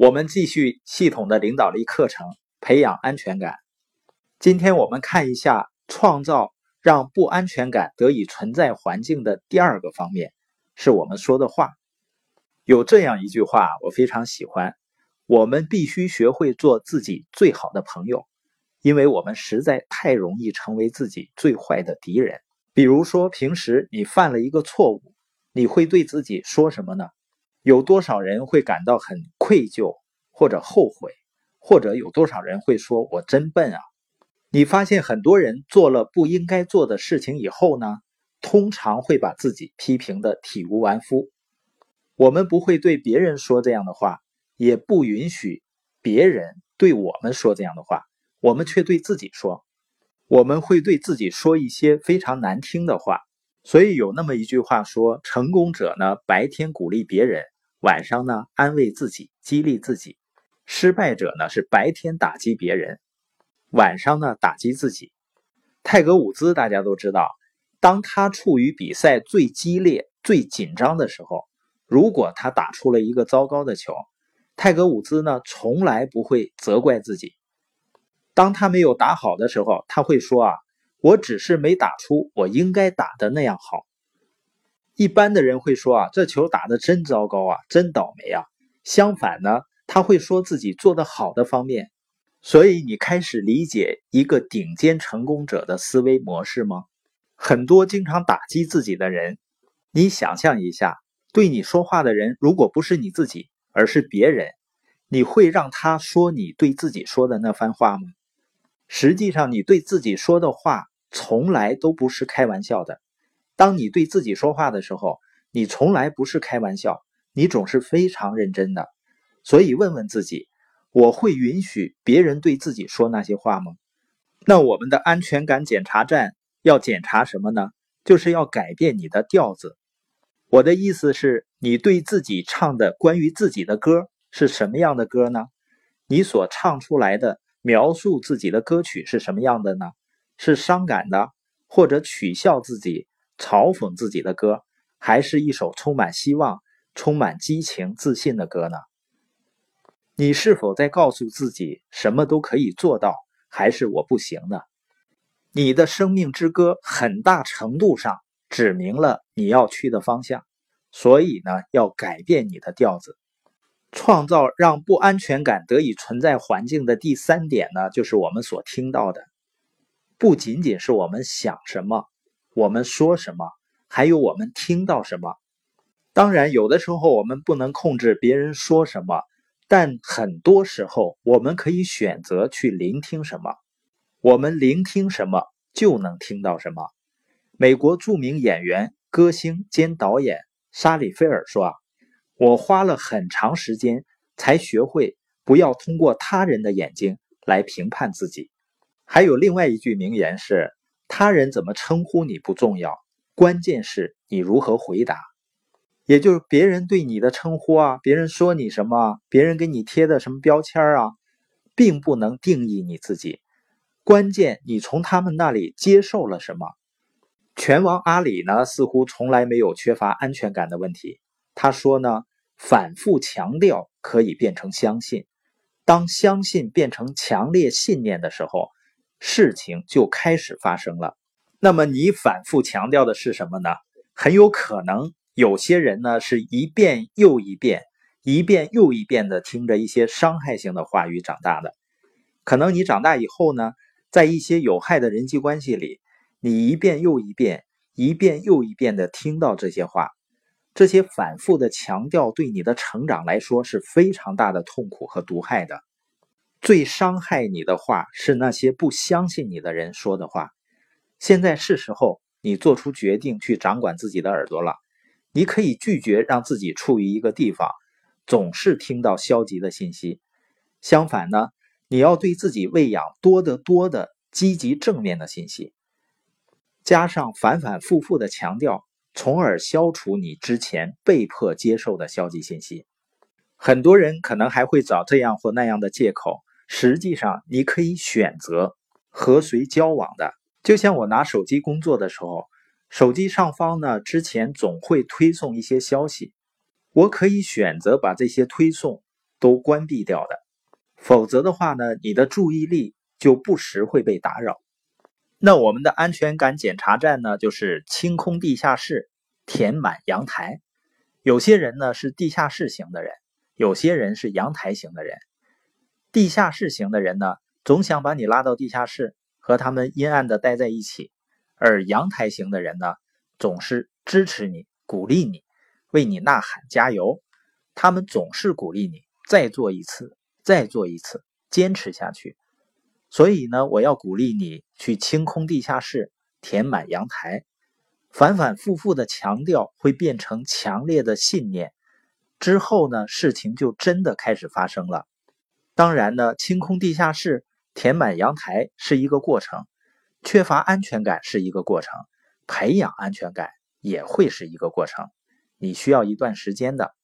我们继续系统的领导力课程，培养安全感。今天我们看一下创造让不安全感得以存在环境的第二个方面，是我们说的话。有这样一句话，我非常喜欢：我们必须学会做自己最好的朋友，因为我们实在太容易成为自己最坏的敌人。比如说，平时你犯了一个错误，你会对自己说什么呢？有多少人会感到很愧疚或者后悔，或者有多少人会说“我真笨啊”？你发现很多人做了不应该做的事情以后呢，通常会把自己批评的体无完肤。我们不会对别人说这样的话，也不允许别人对我们说这样的话，我们却对自己说，我们会对自己说一些非常难听的话。所以有那么一句话说：“成功者呢，白天鼓励别人，晚上呢安慰自己，激励自己；失败者呢是白天打击别人，晚上呢打击自己。”泰格伍兹大家都知道，当他处于比赛最激烈、最紧张的时候，如果他打出了一个糟糕的球，泰格伍兹呢从来不会责怪自己。当他没有打好的时候，他会说：“啊。”我只是没打出我应该打的那样好。一般的人会说啊，这球打的真糟糕啊，真倒霉啊。相反呢，他会说自己做的好的方面。所以你开始理解一个顶尖成功者的思维模式吗？很多经常打击自己的人，你想象一下，对你说话的人如果不是你自己，而是别人，你会让他说你对自己说的那番话吗？实际上，你对自己说的话。从来都不是开玩笑的。当你对自己说话的时候，你从来不是开玩笑，你总是非常认真的。所以问问自己：我会允许别人对自己说那些话吗？那我们的安全感检查站要检查什么呢？就是要改变你的调子。我的意思是，你对自己唱的关于自己的歌是什么样的歌呢？你所唱出来的描述自己的歌曲是什么样的呢？是伤感的，或者取笑自己、嘲讽自己的歌，还是一首充满希望、充满激情、自信的歌呢？你是否在告诉自己什么都可以做到，还是我不行呢？你的生命之歌很大程度上指明了你要去的方向，所以呢，要改变你的调子，创造让不安全感得以存在环境的第三点呢，就是我们所听到的。不仅仅是我们想什么，我们说什么，还有我们听到什么。当然，有的时候我们不能控制别人说什么，但很多时候我们可以选择去聆听什么。我们聆听什么，就能听到什么。美国著名演员、歌星兼导演沙里菲尔说：“啊，我花了很长时间才学会不要通过他人的眼睛来评判自己。”还有另外一句名言是：“他人怎么称呼你不重要，关键是你如何回答。”也就是别人对你的称呼啊，别人说你什么，别人给你贴的什么标签啊，并不能定义你自己。关键你从他们那里接受了什么。拳王阿里呢，似乎从来没有缺乏安全感的问题。他说呢，反复强调可以变成相信，当相信变成强烈信念的时候。事情就开始发生了。那么你反复强调的是什么呢？很有可能有些人呢是一遍又一遍、一遍又一遍的听着一些伤害性的话语长大的。可能你长大以后呢，在一些有害的人际关系里，你一遍又一遍、一遍又一遍的听到这些话，这些反复的强调对你的成长来说是非常大的痛苦和毒害的。最伤害你的话是那些不相信你的人说的话。现在是时候你做出决定，去掌管自己的耳朵了。你可以拒绝让自己处于一个地方，总是听到消极的信息。相反呢，你要对自己喂养多得多的积极正面的信息，加上反反复复的强调，从而消除你之前被迫接受的消极信息。很多人可能还会找这样或那样的借口。实际上，你可以选择和谁交往的。就像我拿手机工作的时候，手机上方呢之前总会推送一些消息，我可以选择把这些推送都关闭掉的。否则的话呢，你的注意力就不时会被打扰。那我们的安全感检查站呢，就是清空地下室，填满阳台。有些人呢是地下室型的人，有些人是阳台型的人。地下室型的人呢，总想把你拉到地下室，和他们阴暗的待在一起；而阳台型的人呢，总是支持你、鼓励你，为你呐喊加油。他们总是鼓励你再做一次，再做一次，坚持下去。所以呢，我要鼓励你去清空地下室，填满阳台，反反复复的强调会变成强烈的信念。之后呢，事情就真的开始发生了。当然呢，清空地下室、填满阳台是一个过程，缺乏安全感是一个过程，培养安全感也会是一个过程。你需要一段时间的。